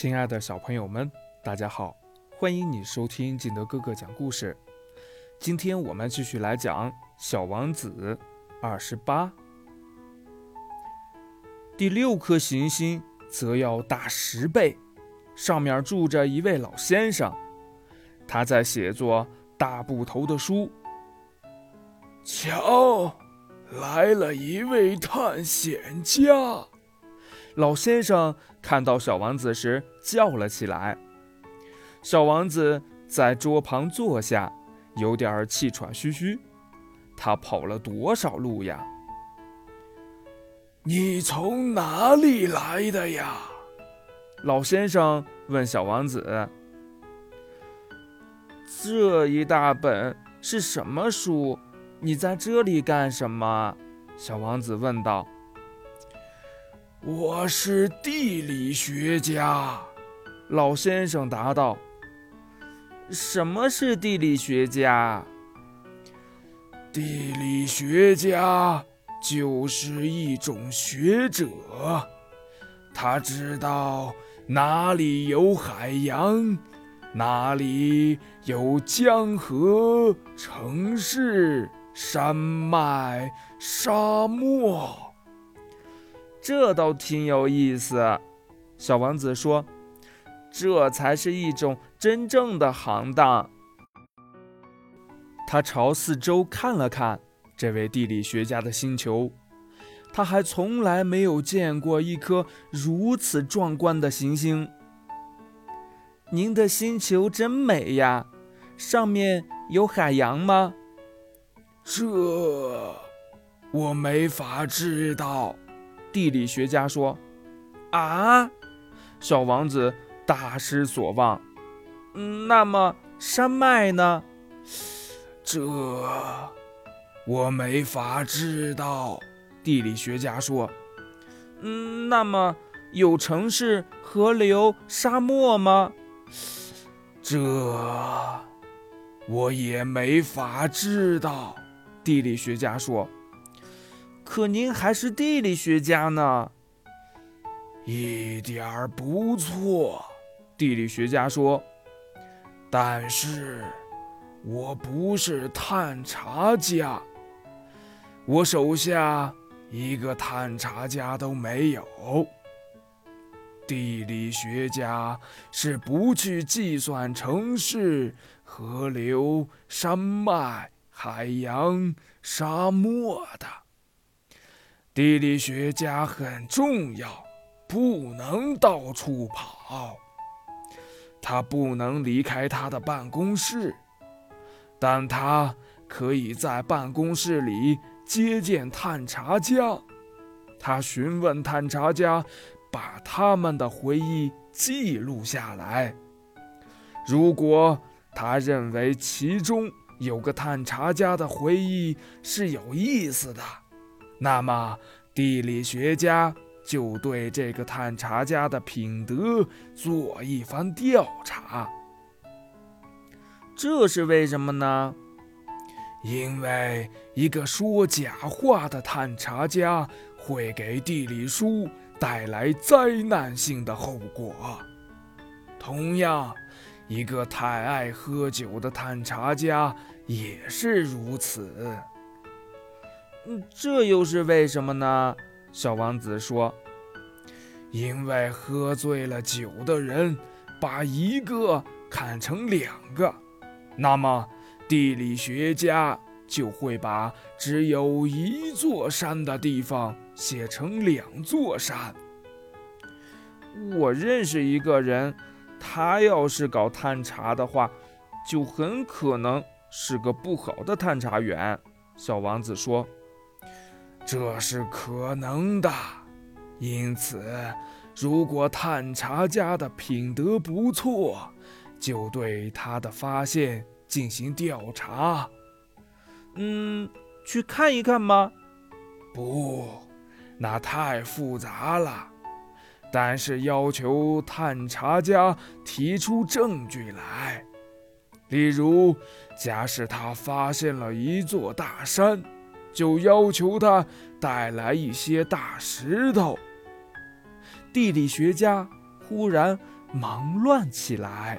亲爱的小朋友们，大家好，欢迎你收听金德哥哥讲故事。今天我们继续来讲《小王子》二十八。第六颗行星则要大十倍，上面住着一位老先生，他在写作大部头的书。瞧，来了一位探险家。老先生看到小王子时叫了起来。小王子在桌旁坐下，有点气喘吁吁。他跑了多少路呀？你从哪里来的呀？老先生问小王子。这一大本是什么书？你在这里干什么？小王子问道。我是地理学家，老先生答道。什么是地理学家？地理学家就是一种学者，他知道哪里有海洋，哪里有江河、城市、山脉、沙漠。这倒挺有意思，小王子说：“这才是一种真正的行当。”他朝四周看了看这位地理学家的星球，他还从来没有见过一颗如此壮观的行星。您的星球真美呀，上面有海洋吗？这我没法知道。地理学家说：“啊，小王子大失所望。那么山脉呢？这我没法知道。”地理学家说：“嗯，那么有城市、河流、沙漠吗？”这我也没法知道。地理学家说。可您还是地理学家呢，一点儿不错。地理学家说：“但是我不是探查家，我手下一个探查家都没有。地理学家是不去计算城市、河流、山脉、海洋、沙漠的。”地理学家很重要，不能到处跑。他不能离开他的办公室，但他可以在办公室里接见探查家。他询问探查家，把他们的回忆记录下来。如果他认为其中有个探查家的回忆是有意思的，那么，地理学家就对这个探查家的品德做一番调查。这是为什么呢？因为一个说假话的探查家会给地理书带来灾难性的后果。同样，一个太爱喝酒的探查家也是如此。这又是为什么呢？小王子说：“因为喝醉了酒的人把一个看成两个，那么地理学家就会把只有一座山的地方写成两座山。我认识一个人，他要是搞探查的话，就很可能是个不好的探查员。”小王子说。这是可能的，因此，如果探查家的品德不错，就对他的发现进行调查。嗯，去看一看吗？不，那太复杂了。但是要求探查家提出证据来，例如，假使他发现了一座大山。就要求他带来一些大石头。地理学家忽然忙乱起来。